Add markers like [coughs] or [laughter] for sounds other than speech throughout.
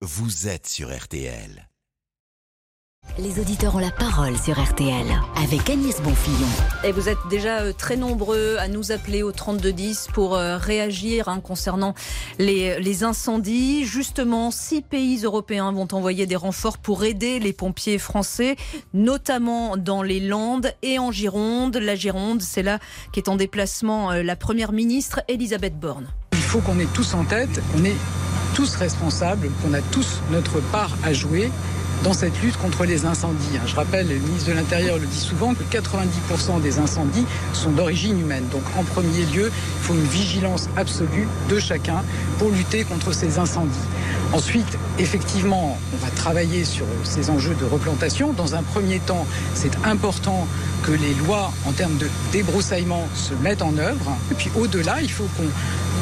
vous êtes sur RTL. Les auditeurs ont la parole sur RTL avec Agnès Bonfillon. Et vous êtes déjà euh, très nombreux à nous appeler au 3210 pour euh, réagir hein, concernant les, les, incendies. Justement, six pays européens vont envoyer des renforts pour aider les pompiers français, notamment dans les Landes et en Gironde. La Gironde, c'est là qu'est en déplacement euh, la première ministre Elisabeth Borne. Il faut qu'on ait tous en tête, qu'on est tous responsables, qu'on a tous notre part à jouer dans cette lutte contre les incendies. Hein. Je rappelle, le ministre de l'Intérieur le dit souvent, que 90% des incendies sont d'origine humaine. Donc en premier lieu, il faut une vigilance absolue de chacun pour lutter contre ces incendies. Ensuite, effectivement, on va travailler sur ces enjeux de replantation. Dans un premier temps, c'est important que les lois en termes de débroussaillement se mettent en œuvre. Et puis au-delà, il faut qu'on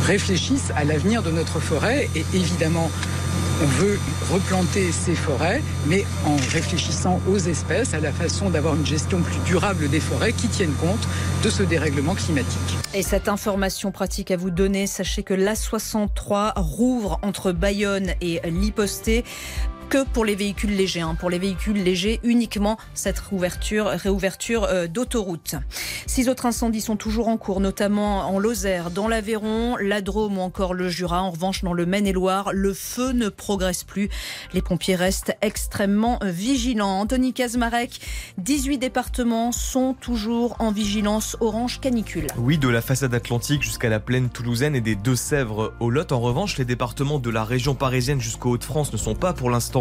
réfléchissent à l'avenir de notre forêt et évidemment on veut replanter ces forêts, mais en réfléchissant aux espèces, à la façon d'avoir une gestion plus durable des forêts qui tiennent compte de ce dérèglement climatique. Et cette information pratique à vous donner, sachez que l'A63 rouvre entre Bayonne et Liposté que pour les véhicules légers. Hein. Pour les véhicules légers, uniquement cette réouverture, réouverture euh, d'autoroute. Six autres incendies sont toujours en cours, notamment en Lozère, dans l'Aveyron, la Drôme ou encore le Jura. En revanche, dans le Maine-et-Loire, le feu ne progresse plus. Les pompiers restent extrêmement vigilants. Anthony Kazmarek, 18 départements sont toujours en vigilance orange canicule. Oui, de la façade atlantique jusqu'à la plaine toulousaine et des Deux-Sèvres au Lot. En revanche, les départements de la région parisienne jusqu'aux Hauts-de-France ne sont pas pour l'instant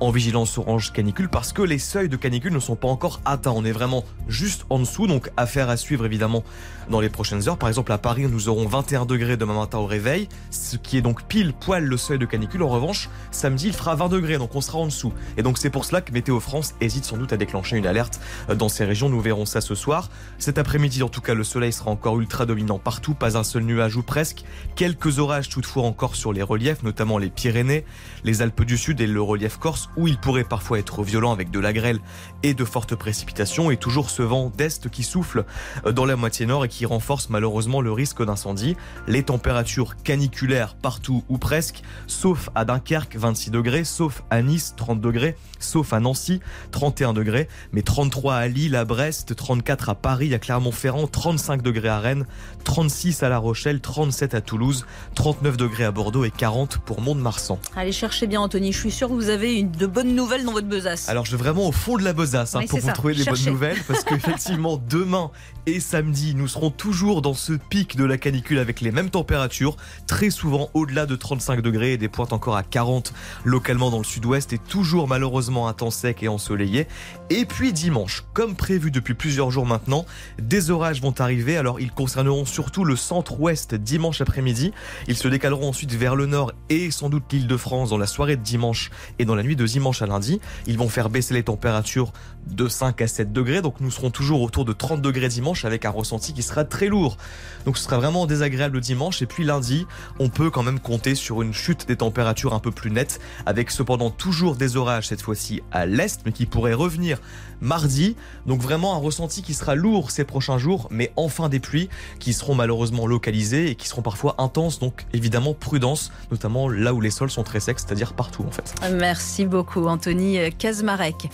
en vigilance orange canicule parce que les seuils de canicule ne sont pas encore atteints. On est vraiment juste en dessous, donc affaire à suivre évidemment dans les prochaines heures. Par exemple, à Paris, nous aurons 21 degrés demain matin au réveil, ce qui est donc pile poil le seuil de canicule. En revanche, samedi, il fera 20 degrés, donc on sera en dessous. Et donc c'est pour cela que Météo France hésite sans doute à déclencher une alerte dans ces régions. Nous verrons ça ce soir. Cet après-midi, en tout cas, le soleil sera encore ultra dominant partout, pas un seul nuage ou presque. Quelques orages toutefois encore sur les reliefs, notamment les Pyrénées, les Alpes du Sud et le relief corse, où il pourrait parfois être violent avec de la grêle et de fortes précipitations, et toujours ce vent d'est qui souffle dans la moitié nord et qui renforce malheureusement le risque d'incendie. Les températures caniculaires partout ou presque, sauf à Dunkerque 26 degrés, sauf à Nice 30 degrés, sauf à Nancy 31 degrés, mais 33 à Lille, à Brest, 34 à Paris, à Clermont-Ferrand, 35 degrés à Rennes, 36 à La Rochelle, 37 à Toulouse, 39 degrés à Bordeaux et 40 pour Mont-de-Marsan. Allez chercher bien Anthony, je suis sûr que vous avez une, de bonnes nouvelles dans votre besace. Alors je vais vraiment au fond de la besace hein, pour vous trouver des bonnes nouvelles parce qu'effectivement [laughs] demain et samedi nous serons toujours dans ce pic de la canicule avec les mêmes températures, très souvent au-delà de 35 degrés et des pointes encore à 40 localement dans le sud-ouest et toujours malheureusement un temps sec et ensoleillé. Et puis dimanche, comme prévu depuis plusieurs jours maintenant, des orages vont arriver. Alors ils concerneront surtout le centre-ouest dimanche après-midi. Ils se décaleront ensuite vers le nord et sans doute l'île de France dans la soirée de dimanche et dans la nuit de dimanche à lundi. Ils vont faire baisser les températures de 5 à 7 degrés. Donc nous serons toujours autour de 30 degrés dimanche avec un ressenti qui sera très lourd. Donc ce sera vraiment désagréable dimanche. Et puis lundi, on peut quand même compter sur une chute des températures un peu plus nette avec cependant toujours des orages cette fois-ci à l'est mais qui pourraient revenir mardi. Donc vraiment un ressenti qui sera lourd ces prochains jours mais enfin des pluies qui seront malheureusement localisées et qui seront parfois intenses. Donc évidemment prudence, notamment là où les sols sont très secs, c'est-à-dire partout en fait. Merci beaucoup Anthony Kazmarek.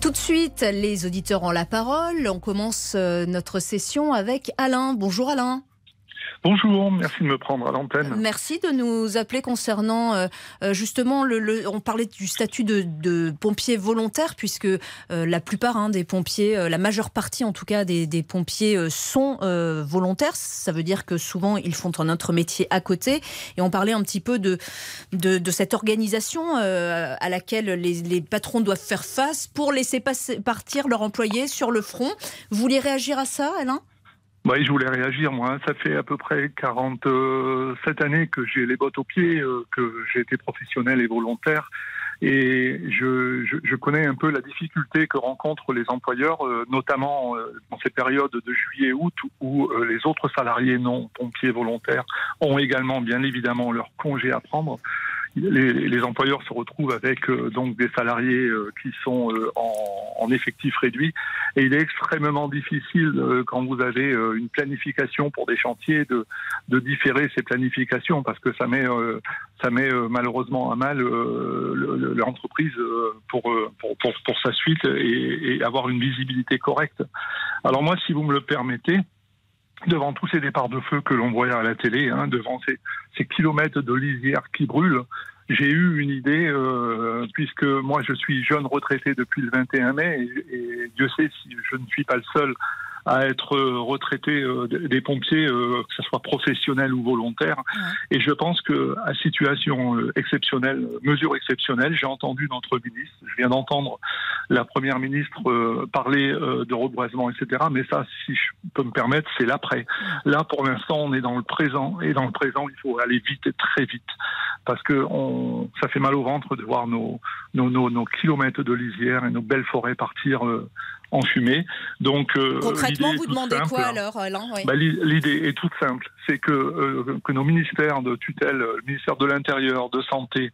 Tout de suite, les auditeurs ont la parole. On commence euh, notre session avec Alain. Bonjour Alain. Bonjour, merci de me prendre à l'antenne. Merci de nous appeler concernant euh, euh, justement le, On parlait du statut de, de pompier volontaire puisque la plupart hein, des pompiers, la majeure partie en tout cas des, pompiers sont volontaires. Ça veut dire que souvent ils font un autre métier à côté. Et on parlait un petit peu de cette organisation à laquelle les, patrons doivent faire face pour laisser partir leurs employés sur le front. Vous voulez réagir à ça, Alain? Oui, je voulais réagir, moi. Ça fait à peu près 47 années que j'ai les bottes aux pieds, euh, que j'ai été professionnel et volontaire. Et je, je, connais un peu la difficulté que rencontrent les employeurs, euh, notamment euh, dans ces périodes de juillet-août où les autres salariés non pompiers volontaires ont également bien évidemment leur congé à prendre. Les, employeurs se retrouvent avec euh, donc des salariés euh, qui sont euh, en, en, effectif réduit et il est extrêmement difficile quand vous avez une planification pour des chantiers de, de différer ces planifications parce que ça met ça met malheureusement à mal l'entreprise pour, pour, pour, pour, sa suite et, et avoir une visibilité correcte. Alors moi, si vous me le permettez, devant tous ces départs de feu que l'on voit à la télé, hein, devant ces, kilomètres de lisière qui brûlent, j'ai eu une idée, euh, puisque moi je suis jeune retraité depuis le 21 mai, et Dieu sait si je ne suis pas le seul à être euh, retraité euh, des pompiers, euh, que ce soit professionnel ou volontaire. Et je pense que à situation exceptionnelle, mesure exceptionnelle, j'ai entendu notre ministre, je viens d'entendre la première ministre parler de reboisement, etc. Mais ça, si je peux me permettre, c'est l'après. Là, pour l'instant, on est dans le présent, et dans le présent, il faut aller vite et très vite, parce que on, ça fait mal au ventre de voir nos, nos, nos, nos kilomètres de lisière et nos belles forêts partir en fumée. Donc, euh, Concrètement, vous demandez quoi alors, Alain bah, L'idée est toute simple, c'est que, euh, que nos ministères de tutelle, le ministère de l'Intérieur, de Santé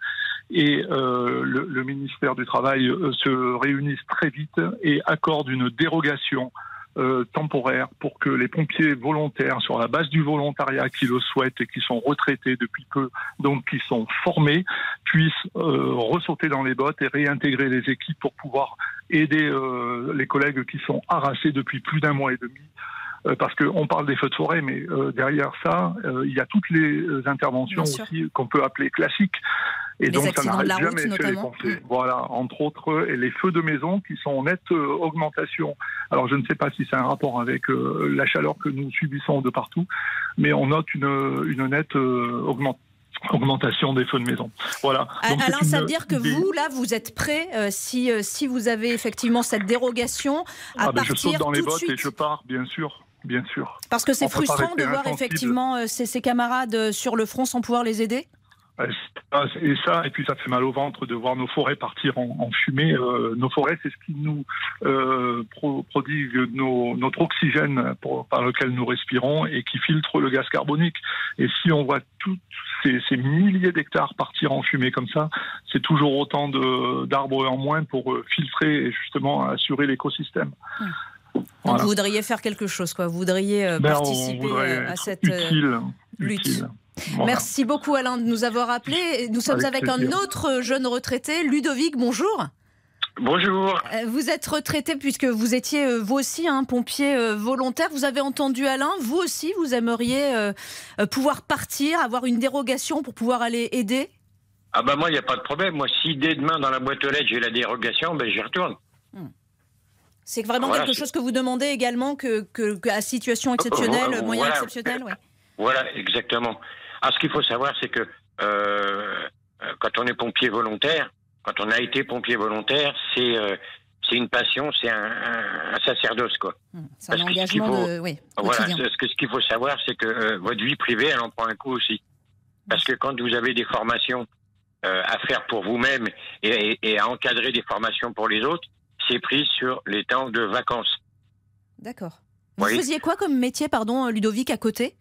et euh, le, le, ministère du Travail se réunissent très vite et accordent une dérogation euh, temporaire pour que les pompiers volontaires, sur la base du volontariat qui le souhaitent et qui sont retraités depuis peu, donc qui sont formés, puissent euh, ressauter dans les bottes et réintégrer les équipes pour pouvoir aider euh, les collègues qui sont harassés depuis plus d'un mois et demi euh, parce qu'on parle des feux de forêt, mais euh, derrière ça, euh, il y a toutes les interventions aussi qu'on peut appeler classiques. Et donc, ça n'arrête jamais chez les. Mm. Voilà, entre autres, et les feux de maison qui sont en nette augmentation. Alors, je ne sais pas si c'est un rapport avec la chaleur que nous subissons de partout, mais on note une, une nette augmentation des feux de maison. Voilà. Alain, ça veut dire que vous, là, vous êtes prêt, si, si vous avez effectivement cette dérogation, à ah, ben, partir Je saute dans les bottes et je pars, bien sûr bien sûr. Parce que c'est frustrant de voir effectivement euh, ses, camarades euh, sur le front sans pouvoir les aider? Et ça, et puis ça fait mal au ventre de voir nos forêts partir en, fumée. Euh, nos forêts, c'est ce qui nous prodigue notre oxygène par lequel nous respirons et qui filtre le gaz carbonique. Et si on voit tous ces, milliers d'hectares partir en fumée comme ça, c'est toujours autant d'arbres en moins pour filtrer et justement assurer l'écosystème. Donc vous voudriez faire quelque chose, quoi. Vous voudriez euh, ben, participer euh, à cette euh, lutte. Merci beaucoup Alain de nous avoir appelés. Nous sommes avec, un autre jeune retraité, Ludovic, bonjour. Bonjour. Vous êtes retraité puisque vous étiez vous aussi un pompier volontaire. Vous avez entendu Alain, vous aussi vous aimeriez pouvoir partir, avoir une dérogation pour pouvoir aller aider? Ah bah moi il n'y a pas de problème. Moi si dès demain dans la boîte aux lettres j'ai la dérogation, ben j'y retourne. Hmm. C'est vraiment quelque chose que vous demandez également que, que, à situation exceptionnelle, moyen exceptionnel ouais. Voilà, exactement. Alors, ce qu'il faut savoir, c'est que euh, quand on est pompier volontaire, quand on a été pompier volontaire, c'est euh, c'est une passion, c'est un, un, sacerdoce, quoi. Hum, c'est un engagement de, oui, Voilà, ce qu'il ce faut savoir, c'est que euh, votre vie privée, elle en prend un coup aussi. Parce que quand vous avez des formations euh, à faire pour vous-même et, et, à encadrer des formations pour les autres, c'est pris sur les temps de vacances. D'accord. Vous faisiez quoi comme métier, pardon, Ludovic, à côté?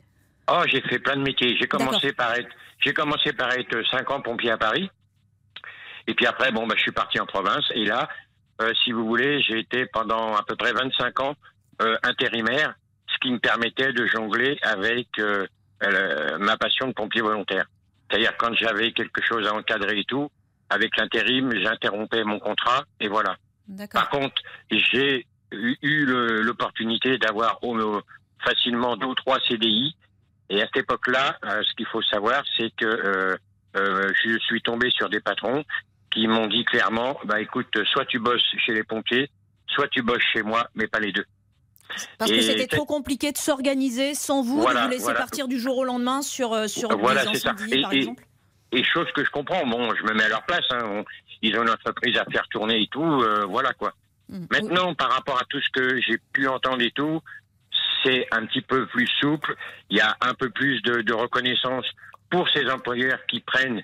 Oh, j'ai fait plein de métiers. J'ai commencé par être, j'ai commencé par être 5 ans pompier à Paris. Et puis après, bon, bah, je suis parti en province. Et là, euh, si vous voulez, j'ai été pendant à peu près 25 ans euh, intérimaire, ce qui me permettait de jongler avec euh, ma passion de pompier volontaire. C'est-à-dire quand j'avais quelque chose à encadrer et tout, avec l'intérim, j'interrompais mon contrat et voilà. Par contre, j'ai eu l'opportunité d'avoir facilement deux ou trois CDI. Et à cette époque-là, euh, ce qu'il faut savoir, c'est que euh, euh, je suis tombé sur des patrons qui m'ont dit clairement, bah écoute, soit tu bosses chez les pompiers, soit tu bosses chez moi, mais pas les deux. Parce que c'était trop compliqué de s'organiser sans vous, de vous laisser partir du jour au lendemain sur, sur voilà, des incendies, par exemple et chose que je comprends, bon, je me mets à leur place, hein, ils ont une entreprise à faire tourner et tout, euh, voilà quoi. Mm. Maintenant, par rapport à tout ce que j'ai pu entendre et tout, c'est un petit peu plus souple, il y a un peu plus de, de reconnaissance pour ces employeurs qui prennent,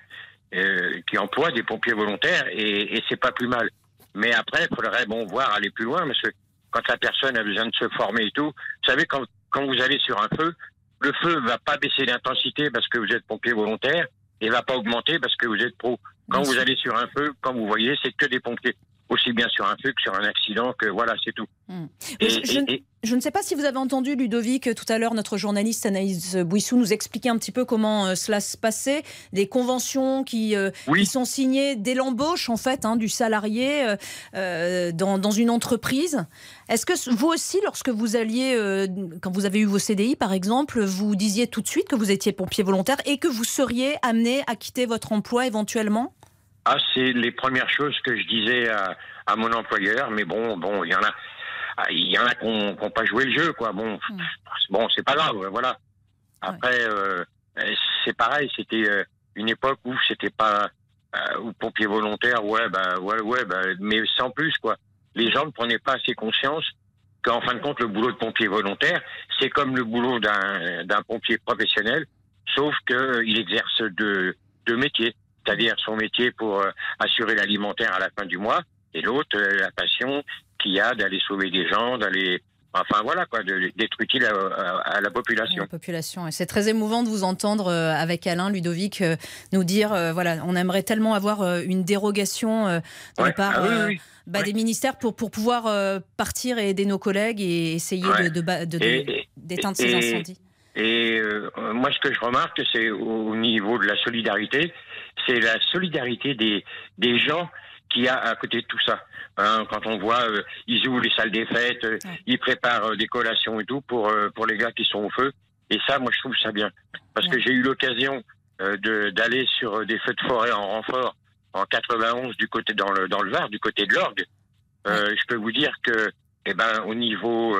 euh, qui emploient des pompiers volontaires, et, et c'est pas plus mal. Mais après, il faudrait bon voir aller plus loin, parce que quand la personne a besoin de se former et tout, vous savez, quand, quand vous allez sur un feu, le feu va pas baisser d'intensité parce que vous êtes pompier volontaire, et va pas augmenter parce que vous êtes pro. Quand vous allez sur un feu, quand vous voyez, c'est que des pompiers aussi bien sur un feu que sur un accident, que voilà, c'est tout. Hmm. je, ne sais pas si vous avez entendu Ludovic tout à l'heure, notre journaliste Anaïs Bouissou nous expliquer un petit peu comment euh, cela se passait, des conventions qui, euh, sont signées dès l'embauche en fait hein, du salarié euh, dans, dans, une entreprise. Est-ce que vous aussi, lorsque vous alliez, quand vous avez eu vos CDI par exemple, vous disiez tout de suite que vous étiez pompier volontaire et que vous seriez amené à quitter votre emploi éventuellement? Ah, c'est les premières choses que je disais à, mon employeur, mais bon, bon, il y en a, il y en a qui n'ont pas joué le jeu, quoi. Bon, hmm. bon, c'est pas grave, voilà. Après, euh, c'est pareil, c'était euh, une époque où c'était pas euh, ou pompier volontaire, ouais, bah, ouais, ouais, bah, mais sans plus, quoi. Les gens ne prenaient pas assez conscience qu'en fin de compte, le boulot de pompier volontaire, c'est comme le boulot d'un pompier professionnel, sauf qu'il exerce deux, deux métiers c'est-à-dire son métier pour euh, assurer l'alimentaire à la fin du mois, et l'autre, euh, la passion qu'il a d'aller sauver des gens, d'aller Enfin voilà quoi, d'être utile à, la population. La population. Et c'est très émouvant de vous entendre euh, avec Alain Ludovic nous dire voilà, on aimerait tellement avoir une dérogation de la part ah bah, des ministères pour pour pouvoir partir et aider nos collègues et essayer de d'éteindre ces incendies. Et moi, ce que je remarque, c'est au niveau de la solidarité, c'est la solidarité des, des gens qui a à côté de tout ça. Hein, quand on voit, euh, ils ouvrent les salles des fêtes, euh, ils préparent euh, des collations et tout pour pour les gars qui sont au feu. Et ça, moi, je trouve ça bien, parce que j'ai eu l'occasion de d'aller sur des feux de forêt en renfort en 91 du côté dans le dans le Var, du côté de l'Orgue. Je peux vous dire que, eh ben, au niveau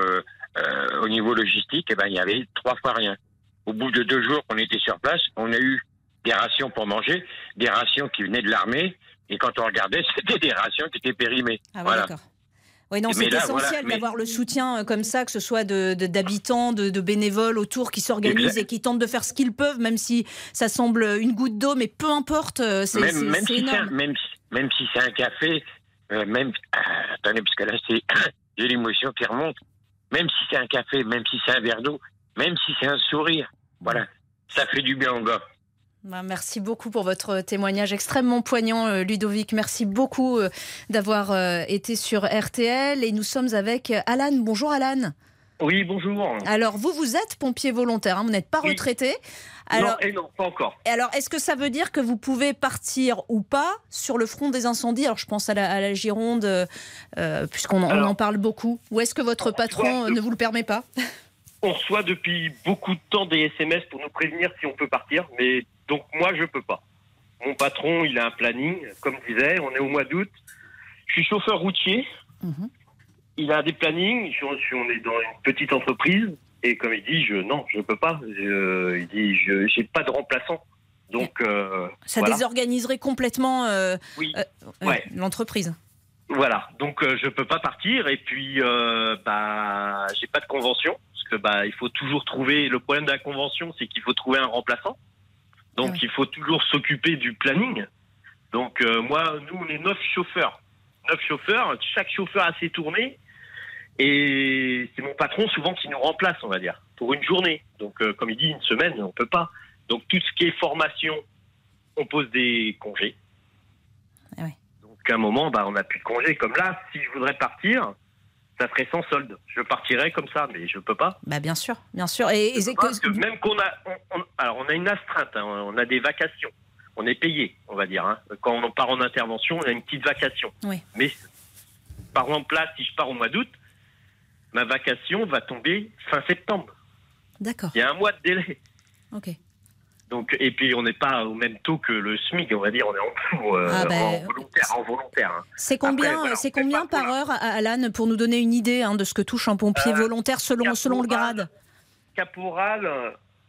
au niveau logistique, eh ben, il y avait trois fois rien. Au bout de deux jours qu'on était sur place, on a eu des rations pour manger, des rations qui venaient de l'armée, et quand on regardait, [laughs] c'était des rations qui étaient périmées. Ah voilà. Oui, non, c'est essentiel d'avoir le soutien euh, comme ça, que ce soit d'habitants, de, de, bénévoles autour qui s'organisent et qui tentent de faire ce qu'ils peuvent, même si ça semble une goutte d'eau, mais peu importe, euh, c'est même, même, si même, même, si c'est un café, euh, même. attendez, parce que là, [coughs] j'ai l'émotion qui remonte. Même si c'est un café, même si c'est un verre d'eau, même si c'est un sourire, voilà, ça fait du bien au gars. Bah, merci beaucoup pour votre témoignage extrêmement poignant, euh, Ludovic. Merci beaucoup euh, d'avoir euh, été sur RTL. Et nous sommes avec Alan. Bonjour Alan. Oui, bonjour. Alors, vous, vous êtes pompier volontaire, hein, vous n'êtes pas retraité. Alors, non, et non, pas encore. Alors, est-ce que ça veut dire que vous pouvez partir ou pas sur le front des incendies? Alors, je pense à la, Gironde, puisqu'on en parle beaucoup. Ou est-ce que votre patron ne vous le permet pas? On reçoit depuis beaucoup de temps des SMS pour nous prévenir si on peut partir, mais donc moi, je peux pas. Mon patron, il a un planning, comme disait, on est au mois d'août. Je suis chauffeur routier. Mhm. Il a des plannings. Je, on est dans une petite entreprise. Et comme il dit, je, non, je peux pas. il dit, je n'ai pas de remplaçant. Donc, euh, ça désorganiserait complètement euh, euh, l'entreprise. Voilà, donc je peux pas partir et puis bah j'ai pas de convention parce que bah il faut toujours trouver. Le problème de la convention, c'est qu'il faut trouver un remplaçant. Donc il faut toujours s'occuper du planning. Donc euh, moi, nous, on est neuf chauffeurs. Neuf chauffeurs, chaque chauffeur a ses tournées. Et c'est mon patron souvent qui nous remplace, on va dire, pour une journée. Donc euh, comme il dit, une semaine, on peut pas. Donc tout ce qui est formation, on pose des congés. Ah Donc à un moment, bah, on n'a plus de congés. Comme là, si je voudrais partir, ça serait sans solde. Je partirais comme ça, mais je peux pas. Bah bien sûr, bien sûr. Et, parce que même qu'on a, alors on a une astreinte, hein, on a des vacations, on est payé, on va dire. Hein. Quand on part en intervention, on a une petite vacation. Oui. Mais par exemple là, si je pars au mois d'août, ma vacation va tomber fin septembre. D'accord. Il y a un mois de délai. Ok. Donc, et puis on n'est pas au même taux que le SMIC, on va dire, on est en dessous, euh, ah ben, en volontaire. Hein. C'est combien, c'est combien par heure, Alan, pour nous donner une idée hein, de ce que touche un pompier euh, volontaire selon, selon le grade? Caporal,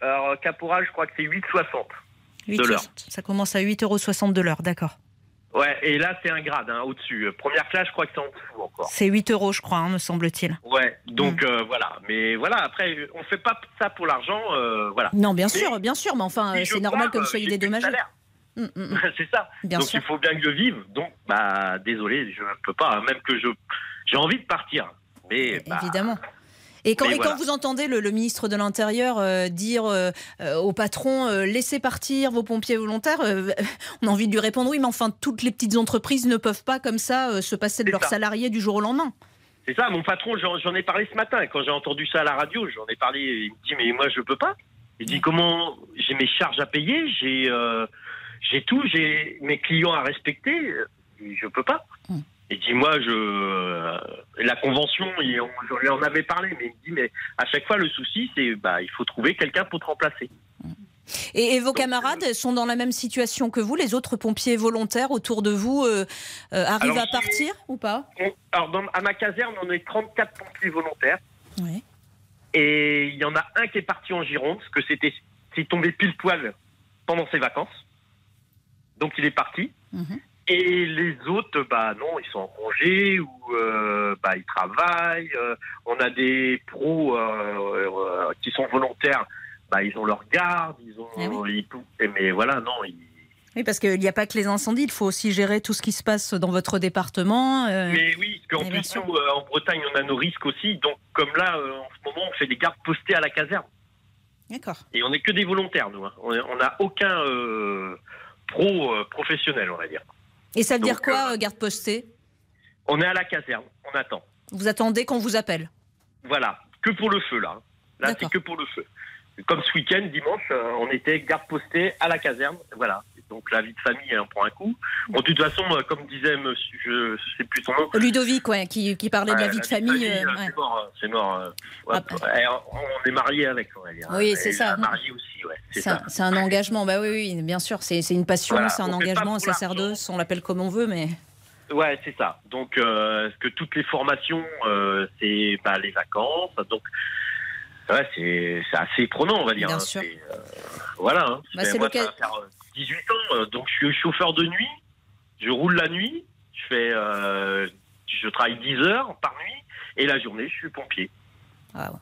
alors caporal, je crois que c'est 8,60 de l'heure. Ça commence à 8,60 euros de l'heure, d'accord. Ouais, et là, c'est un grade hein, au-dessus. Euh, première classe, je crois que c'est en dessous encore. C'est 8 euros, je crois, hein, me semble-t-il. Ouais, donc mm. euh, voilà. Mais voilà, après, on fait pas ça pour l'argent, euh, voilà. Non, bien sûr, bien sûr, mais enfin, c'est normal que vous soyez dédommagé. Mm, mm, [laughs] c'est ça. donc il faut bien que je vive. Donc, bah, désolé, je ne peux pas. Même que je, j'ai envie de partir, mais bah, évidemment. Et quand, quand vous entendez le, ministre de l'Intérieur euh, dire euh, euh, au patron laissez partir vos pompiers volontaires, [laughs] on a envie de lui répondre oui, mais enfin toutes les petites entreprises ne peuvent pas comme ça se passer de leurs salariés du jour au lendemain. C'est ça, mon patron, j'en ai parlé ce matin. Quand j'ai entendu ça à la radio, j'en ai parlé. Il me dit mais moi je peux pas. Il dit comment j'ai mes charges à payer, j'ai j'ai tout, j'ai mes clients à respecter. Je peux pas. Et dit moi je euh, la convention on, je lui en avait parlé mais il me dit mais à chaque fois le souci c'est bah il faut trouver quelqu'un pour te remplacer. Et, vos camarades sont dans la même situation que vous Les autres pompiers volontaires autour de vous euh, euh, arrivent à partir ou pas? Alors dans, à ma caserne on est 34 pompiers volontaires. Oui. Et il y en a un qui est parti en Gironde parce que c'était c'est tombé pile poil pendant ses vacances. Donc il est parti. Mhm. Et les autres, bah non, ils sont en congé ou euh, bah, ils travaillent. Euh, on a des pros euh, qui sont volontaires, bah, ils ont leur garde, ils ont. Ah mais voilà, non. Oui, parce qu'il n'y a pas que les incendies, il faut aussi gérer tout ce qui se passe dans votre département. Mais oui, parce qu'en plus, nous, en Bretagne, on a nos risques aussi. Donc, comme là, en ce moment, on fait des gardes postés à la caserne. D'accord. Et on n'est que des volontaires, nous. Hein. On n'a aucun pro professionnel, on va dire. Et ça veut dire quoi, euh, garde postée? On est à la caserne, on attend. Vous attendez qu'on vous appelle? Voilà, que pour le feu là. Là, c'est que pour le feu. Comme ce week-end, dimanche, euh, on était garde postée à la caserne. Voilà. Donc la vie de famille, en prend un coup. Bon, de toute façon, euh, comme disait monsieur, je sais plus son nom. Ludovic, ouais, qui, qui parlait de la vie de famille. C'est mort. C'est mort. Eh, on est marié avec, on va dire. Oui, c'est ça. Marié aussi, ouais. C'est un, engagement. Bah oui, oui, bien sûr. C'est une passion, c'est un engagement, un sacerdoce. On l'appelle comme on veut, mais. Ouais, c'est ça. Donc, euh, que toutes les formations, euh, c'est bah, les vacances. Donc, ouais, c'est assez prenant, on va dire. Bien hein. sûr. Euh, voilà. Hein. Bah, c'est 18 ans. Euh, donc, je suis chauffeur de nuit. Je roule la nuit. Je fais, euh, je travaille 10 heures par nuit. Et la journée, je suis pompier. Ah ouais.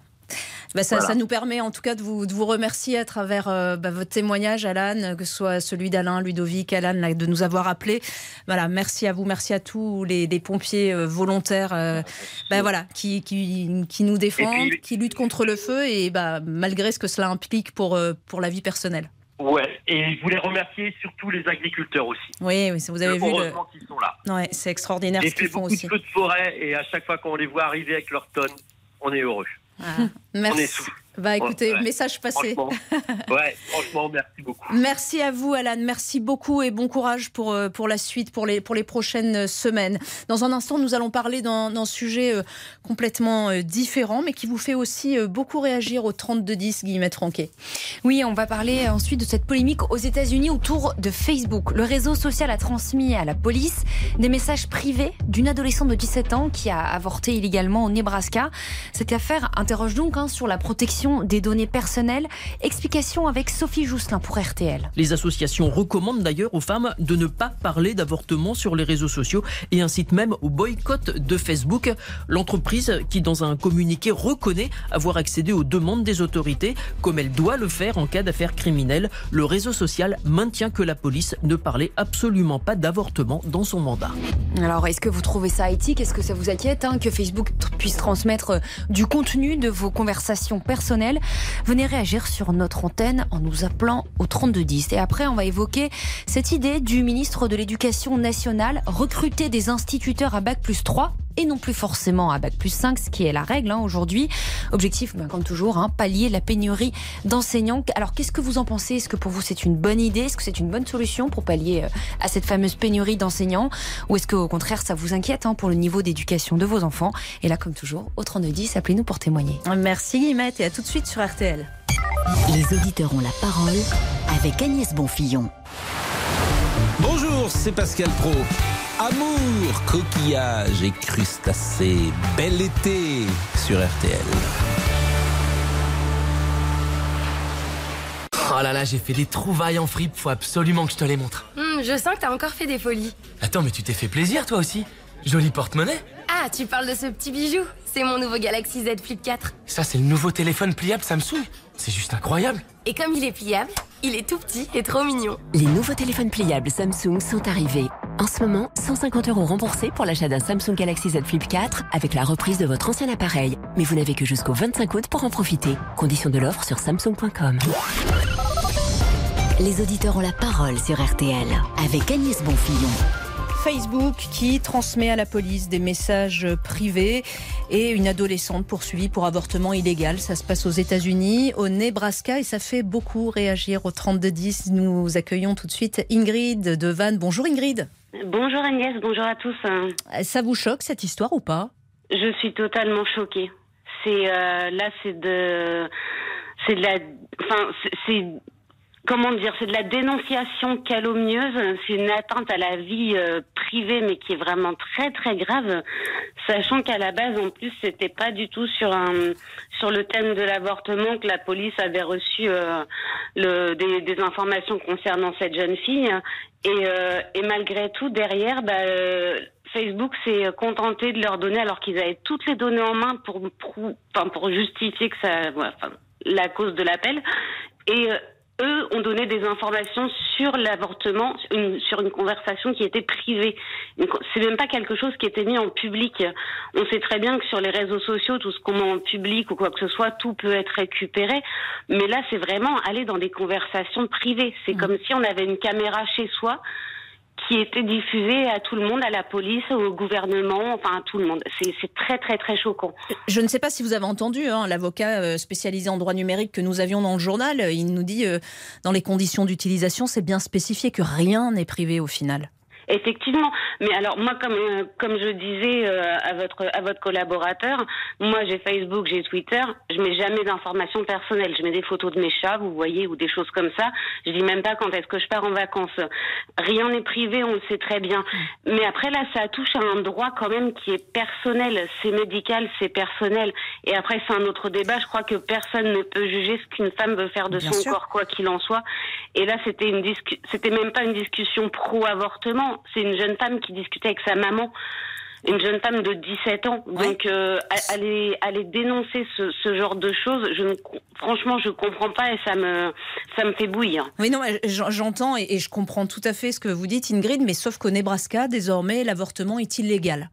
Bah, ça, nous permet en tout cas de vous, de vous remercier à travers euh, bah, votre témoignage, Alan, que ce soit celui d'Alain, Ludovic, Alan, de nous avoir appelés. Voilà, merci à vous, merci à tous les, pompiers euh, volontaires euh, bah, voilà, qui, qui, qui, nous défendent, qui luttent contre le feu et malgré ce que cela implique pour, pour la vie personnelle. Ouais, et je voulais remercier surtout les agriculteurs aussi. Oui, oui vous avez vu. Le... qu'ils sont là. Ouais, c'est extraordinaire ce qu'ils font aussi. beaucoup de feux de forêt et à chaque fois qu'on les voit arriver avec leurs tonnes, on est heureux. Ah, merci. Bah écoutez, message passé. [laughs] ouais, franchement, merci beaucoup. Merci à vous, Alan. Merci beaucoup et bon courage pour, euh, pour la suite, pour les, pour les prochaines semaines. Dans un instant, nous allons parler d'un sujet euh, complètement euh, différent, mais qui vous fait aussi beaucoup réagir au 3210, Guillemette Franquet. Oui, on va parler ensuite de cette polémique aux États-Unis autour de Facebook. Le réseau social a transmis à la police des messages privés d'une adolescente de 17 ans qui a avorté illégalement au Nebraska. Cette affaire interroge donc hein, sur la protection des données personnelles. Explication avec Sophie Jousselin pour RTL. Les associations recommandent d'ailleurs aux femmes de ne pas parler d'avortement sur les réseaux sociaux et incitent même au boycott de Facebook. L'entreprise qui, dans un communiqué, reconnaît avoir accédé aux demandes des autorités, comme elle doit le faire en cas d'affaires criminelles, le réseau social maintient que la police ne parlait absolument pas d'avortement dans son mandat. Alors, est-ce que vous trouvez ça éthique? Est-ce que ça vous inquiète hein, que Facebook puisse transmettre du contenu de vos conversations personnelles? Venez réagir sur notre antenne en nous appelant au 3210. Et après, on va évoquer cette idée du ministre de l'Éducation nationale, recruter des instituteurs à Bac plus 3 et non plus forcément à Bac plus 5, ce qui est la règle hein, aujourd'hui. Objectif, ben, comme toujours, hein, pallier la pénurie d'enseignants. Alors qu'est-ce que vous en pensez? Est-ce que pour vous c'est une bonne idée? Est-ce que c'est une bonne solution pour pallier euh, à cette fameuse pénurie d'enseignants? Ou est-ce qu'au contraire ça vous inquiète hein, pour le niveau d'éducation de vos enfants? Et là, comme toujours, au 3210, appelez-nous pour témoigner. Merci Guillemette et à tout de suite sur RTL. Les auditeurs ont la parole avec Agnès Bonfillon. Bonjour, c'est Pascal Pro. Amour, coquillage et crustacés. Bel été sur RTL. Oh là là, j'ai fait des trouvailles en fripe, faut absolument que je te les montre. Hmm, je sens que t'as encore fait des folies. Attends, mais tu t'es fait plaisir toi aussi Joli porte-monnaie Ah, tu parles de ce petit bijou C'est mon nouveau Galaxy Z Flip 4. Ça, c'est le nouveau téléphone pliable Samsung. C'est juste incroyable. Et comme il est pliable, il est tout petit et trop mignon. Les nouveaux téléphones pliables Samsung sont arrivés. En ce moment, 150 euros remboursés pour l'achat d'un Samsung Galaxy Z Flip 4 avec la reprise de votre ancien appareil. Mais vous n'avez que jusqu'au 25 août pour en profiter. Conditions de l'offre sur samsung.com. Les auditeurs ont la parole sur RTL avec Agnès Bonfillon. Facebook qui transmet à la police des messages privés et une adolescente poursuivie pour avortement illégal. Ça se passe aux États-Unis, au Nebraska et ça fait beaucoup réagir au 3210. Nous accueillons tout de suite Ingrid de Vannes. Bonjour Ingrid. Bonjour Agnès, bonjour à tous. Ça vous choque cette histoire ou pas? Je suis totalement choquée. C'est euh, là, c'est de, c'est de la, enfin, c'est comment dire, c'est de la dénonciation calomnieuse, c'est une atteinte à la vie euh, privée, mais qui est vraiment très très grave, sachant qu'à la base, en plus, c'était pas du tout sur un sur le thème de l'avortement que la police avait reçu euh, le, des, des, informations concernant cette jeune fille, et, euh, et malgré tout, derrière, bah, Facebook s'est contenté de leur donner, alors qu'ils avaient toutes les données en main pour pour, pour justifier que ça, la cause de l'appel, et eux ont donné des informations sur l'avortement, sur une conversation qui était privée. C'est même pas quelque chose qui était mis en public. On sait très bien que sur les réseaux sociaux, tout ce qu'on met en public ou quoi que ce soit, tout peut être récupéré. Mais là, c'est vraiment aller dans des conversations privées. C'est mmh. comme si on avait une caméra chez soi qui était diffusé à tout le monde, à la police, au gouvernement, enfin à tout le monde. C'est très très très choquant. Je ne sais pas si vous avez entendu hein, l'avocat euh, spécialisé en droit numérique que nous avions dans le journal. Il nous dit euh, dans les conditions d'utilisation, c'est bien spécifié que rien n'est privé au final. Effectivement, mais alors moi comme euh, comme je disais euh, à votre à votre collaborateur, moi j'ai Facebook, j'ai Twitter, je mets jamais d'informations personnelles, je mets des photos de mes chats, vous voyez, ou des choses comme ça. Je dis même pas quand est-ce que je pars en vacances. Rien n'est privé, on le sait très bien. Mais après là, ça touche à un droit quand même qui est personnel, c'est médical, c'est personnel. Et après c'est un autre débat. Je crois que personne ne peut juger ce qu'une femme veut faire de son corps, quoi qu'il en soit. Et là, c'était une c'était même pas une discussion pro avortement c'est une jeune femme qui discutait avec sa maman une jeune femme de 17 ans. Donc euh, aller aller dénoncer ce, ce, genre de choses, je ne, franchement je comprends pas et ça me ça me fait bouillir. Oui non, j'entends et, je comprends tout à fait ce que vous dites Ingrid, mais sauf qu'au Nebraska désormais l'avortement est illégal.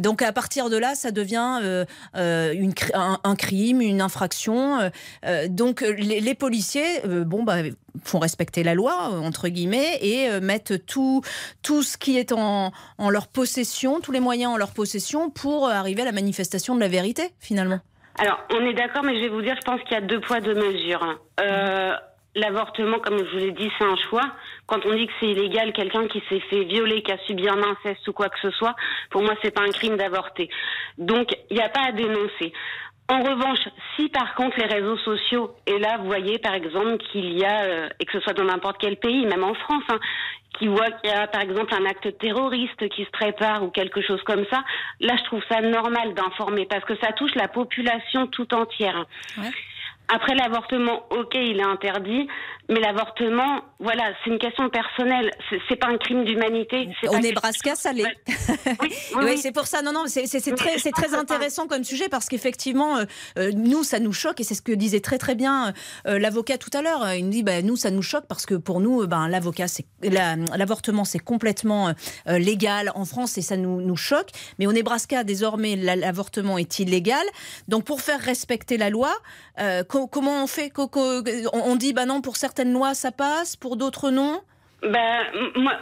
Donc à partir de là, ça devient euh, euh une, un, crime, une infraction. Euh, euh, donc les, les policiers, bon bah font respecter la loi entre guillemets et mettent tout tout ce qui est en, en leur possession, tous les moyens en leur possession pour arriver à la manifestation de la vérité, finalement Alors, on est d'accord, mais je vais vous dire, je pense qu'il y a deux poids, deux mesures. Euh, l'avortement, comme je vous l'ai dit, c'est un choix. Quand on dit que c'est illégal, quelqu'un qui s'est fait violer, qui a subi un inceste ou quoi que ce soit, pour moi, c'est pas un crime d'avorter. Donc, il n'y a pas à dénoncer. En revanche, si par contre les réseaux sociaux, et là vous voyez par exemple qu'il y a, euh, et que ce soit dans n'importe quel pays, même en France, hein, qui voit qu'il y a par exemple un acte terroriste qui se prépare ou quelque chose comme ça, là je trouve ça normal d'informer parce que ça touche la population tout entière. Après l'avortement, ok, il est interdit, mais l'avortement, voilà, c'est une question personnelle. C'est pas un crime d'humanité. Au Nebraska, ça l'est. Oui, oui, c'est pour ça. Non, non, c'est très, c'est très [laughs] intéressant comme sujet parce qu'effectivement, euh, euh, nous, ça nous choque et c'est ce que disait très très bien euh, l'avocat tout à l'heure. Il nous dit, bah, nous, ça nous choque parce que pour nous, ben, l'avocat, c'est l'avortement, c'est complètement légal en France et ça nous, nous choque. Mais au Nebraska, désormais, l'avortement est illégal. Donc, pour faire respecter la loi, comment on fait? On dit, bah non, pour certaines lois ça passe, pour d'autres non? Ben, moi,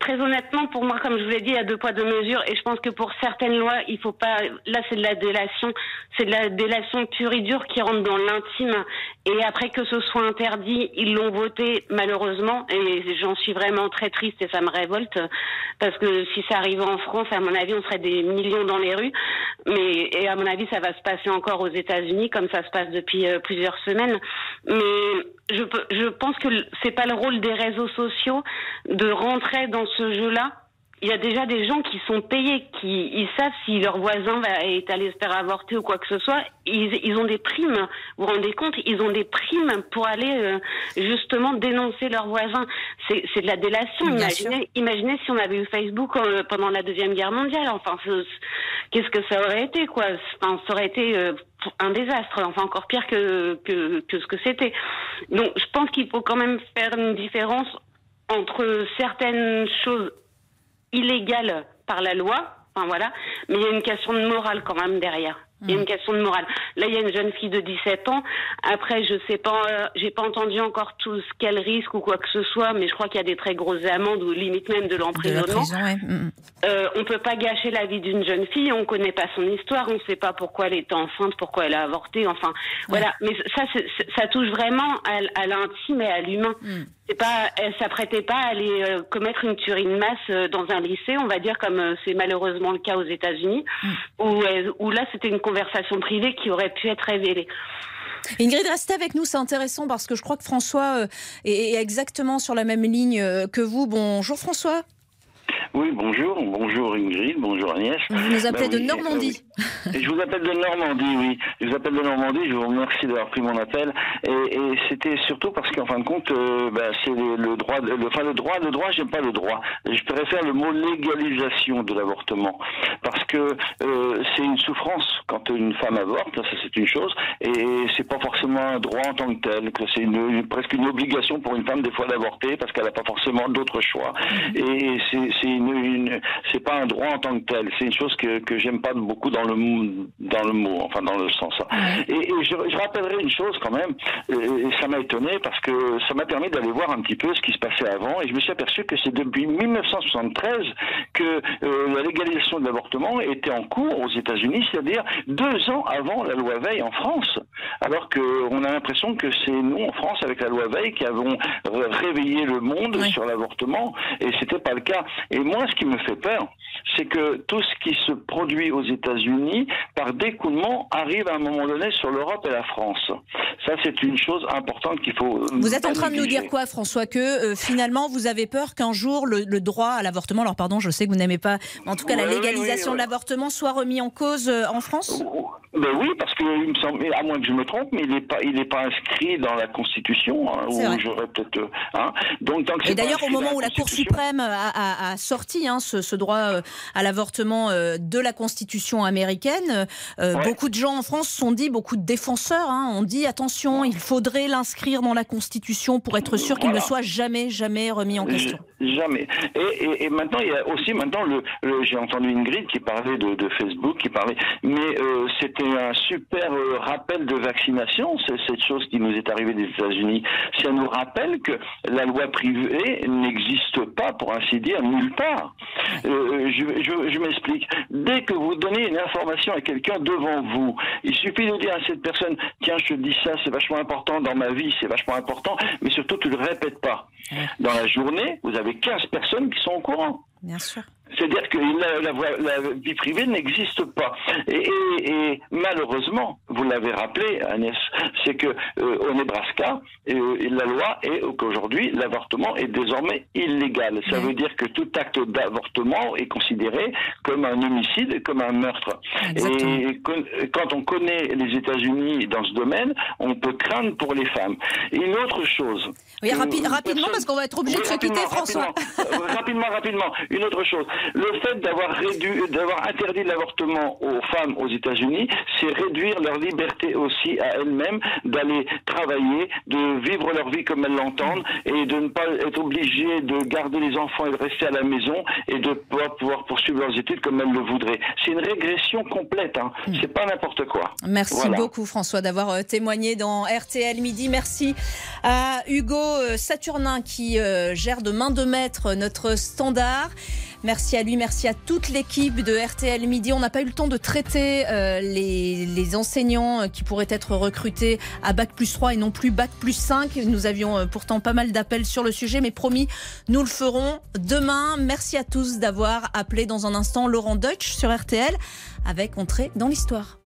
très honnêtement, pour moi, comme je vous l'ai dit, il y a deux poids, deux mesures. Et je pense que pour certaines lois, il faut pas. Là, c'est de la délation. C'est de la délation pure et dure qui rentre dans l'intime. Et après que ce soit interdit, ils l'ont voté, malheureusement. Et j'en suis vraiment très triste et ça me révolte. Parce que si ça arrivait en France, à mon avis, on serait des millions dans les rues. Mais, et à mon avis, ça va se passer encore aux États-Unis, comme ça se passe depuis euh, plusieurs semaines. Mais je, je pense que c'est pas le rôle des réseaux sociaux de rentrer dans ce jeu-là il y a déjà des gens qui sont payés, qui ils savent si leur voisin va, est allé se faire avorter ou quoi que ce soit. Ils, ils ont des primes. Vous vous rendez compte Ils ont des primes pour aller euh, justement dénoncer leurs voisins. C'est de la délation. Bien Imaginez, imaginez si on avait eu Facebook euh, pendant la deuxième guerre mondiale. Enfin, ce- qu'est-ce que ça aurait été quoi? Enfin, ça aurait été euh, un désastre. Enfin, encore pire que que, que ce que c'était. Donc, je pense qu'il faut quand même faire une différence entre certaines choses illégales par la loi, enfin voilà, mais il y a une question de morale quand même derrière. Il y a une question de morale. Là, il y a une jeune fille de 17 ans. Après, je sais pas, euh, j'ai pas entendu encore tout ce qu'elle risque ou quoi que ce soit, mais je crois qu'il y a des très grosses amendes ou limite même de l'emprisonnement. prison, ouais. Mm, mm. Euh, on peut pas gâcher la vie d'une jeune fille, on connaît pas son histoire, on sait pas pourquoi elle était enceinte, pourquoi elle a avorté, enfin voilà. Mais ça, ça touche vraiment à, l'intime et à l'humain. C'est pas, elle s'apprêtait pas à aller euh, commettre une tuerie de masse euh, dans un lycée, on va dire comme euh, c'est malheureusement le cas aux États-Unis, où, elle- où là c'était une conversation privée qui aurait pu être révélée. Ingrid, restez avec nous, c'est intéressant parce que je crois que François euh, est exactement sur la même ligne euh, que vous. Bonjour François. Oui, bonjour, bonjour Vous nous appelez Ben de Normandie. euh, oui. Et je vous appelle de Normandie, oui. Je vous appelle de Normandie, je vous remercie d'avoir pris mon appel. Et, et c'était surtout parce qu'en fin de compte, euh, ben, c'est le, le droit, le, enfin le droit, le droit, j'aime pas le droit. Je préfère le mot légalisation de l'avortement. Parce que euh, c'est une souffrance quand une femme avorte, ça c'est une chose, et c'est pas forcément un droit en tant que tel, que c'est une, une- presque une obligation pour une femme des fois d'avorter parce qu'elle n'a pas forcément d'autre choix. Et c'est c'est une, une- c'est pas un droit en tant que tel, c'est une chose que, que j'aime pas beaucoup dans le mot- dans le mot, enfin dans le sens. Et, et je, je rappellerai une chose quand même, et ça m'a étonné parce que ça m'a permis d'aller voir un petit peu ce qui se passait avant, et je me suis aperçu que c'est depuis 1973 que euh, la légalisation de l'avortement était en cours aux États-Unis, c'est-à-dire deux ans avant la loi Veil en France. Alors qu'on a l'impression que c'est nous en France avec la loi Veil qui avons réveillé le monde sur l'avortement, et c'était pas le cas. Et moi, ce qui me fait peur, c'est que tout ce qui se produit aux États-Unis, par découlement, arrive à un moment donné sur l'Europe et la France. Ça, c'est une chose importante qu'il faut. euh, Vous êtes en train de nous dire quoi, François Que euh, finalement, vous avez peur qu'un jour le, le droit à l'avortement, alors pardon, je sais que vous n'aimez pas, en tout cas la légalisation de l'avortement soit remis en cause euh, en France? Ben oui, parce que il me semble, à moins que je me trompe, mais il n'est pas, il n'est pas inscrit dans la Constitution, hein, j'aurais peut-être, hein. Donc, Et d'ailleurs, au moment où la Cour suprême a, a- a sorti hein, ce, ce droit à l'avortement euh, de la Constitution américaine, euh, beaucoup de gens en France sont dit, beaucoup de défenseurs hein, ont dit attention, il faudrait l'inscrire dans la Constitution pour être sûr qu'il ne soit jamais, jamais remis en question. Jamais. Et, et- et maintenant, il y a aussi maintenant le, le- j'ai entendu Ingrid qui parlait de, de Facebook, qui parlait, mais euh, c'était un super euh, rappel de vaccination, cette chose qui nous est arrivée des États-Unis. Ça nous rappelle que la loi privée n'existe pas, pour ainsi dire, nulle part. Euh, je je, je m'explique. Dès que vous donnez une information à quelqu'un devant vous, il suffit de dire à cette personne, tiens, je te dis ça, c'est vachement important dans ma vie, c'est vachement important, mais surtout tu le répètes pas. Dans la journée, vous avez 15 personnes qui sont au courant. Bien sûr. C'est-à-dire que la, la vie privée n'existe pas. Et, et- et malheureusement, vous l'avez rappelé, Agnès, c'est que euh, au Nebraska, euh, la loi est qu'aujourd'hui l'avortement est désormais illégal. Ça veut dire que tout acte d'avortement est considéré comme un homicide, comme un meurtre. Et quand on connaît les États-Unis dans ce domaine, on peut craindre pour les femmes. Et une autre chose. Oui, rapi- rapidement, personne- parce qu'on va être obligé Oui, de se quitter, François. rapidement. Rapidement, rapidement. Une autre chose. Le fait d'avoir interdit l'avortement aux femmes aux États-Unis, c'est réduire leur liberté aussi à elles-mêmes d'aller travailler, de vivre leur vie comme elles l'entendent et de ne pas être obligées de garder les enfants et de rester à la maison et de pouvoir, pouvoir poursuivre leurs études comme elles le voudraient. C'est une régression complète. Hein. C'est pas n'importe quoi. Merci Voilà. beaucoup François d'avoir euh, témoigné dans RTL Midi. Merci à Hugo euh, Saturnin qui euh, gère de main de maître notre standard. Merci à lui, merci à toute l'équipe de RTL Midi. On n'a pas eu le temps de traiter euh, les, les enseignants euh, qui pourraient être recrutés à Bac plus 3 et non plus Bac plus 5. Nous avions euh, pourtant pas mal d'appels sur le sujet, mais promis, nous le ferons demain. Merci à tous d'avoir appelé dans un instant Laurent Deutsch sur RTL avec Entrée dans l'histoire.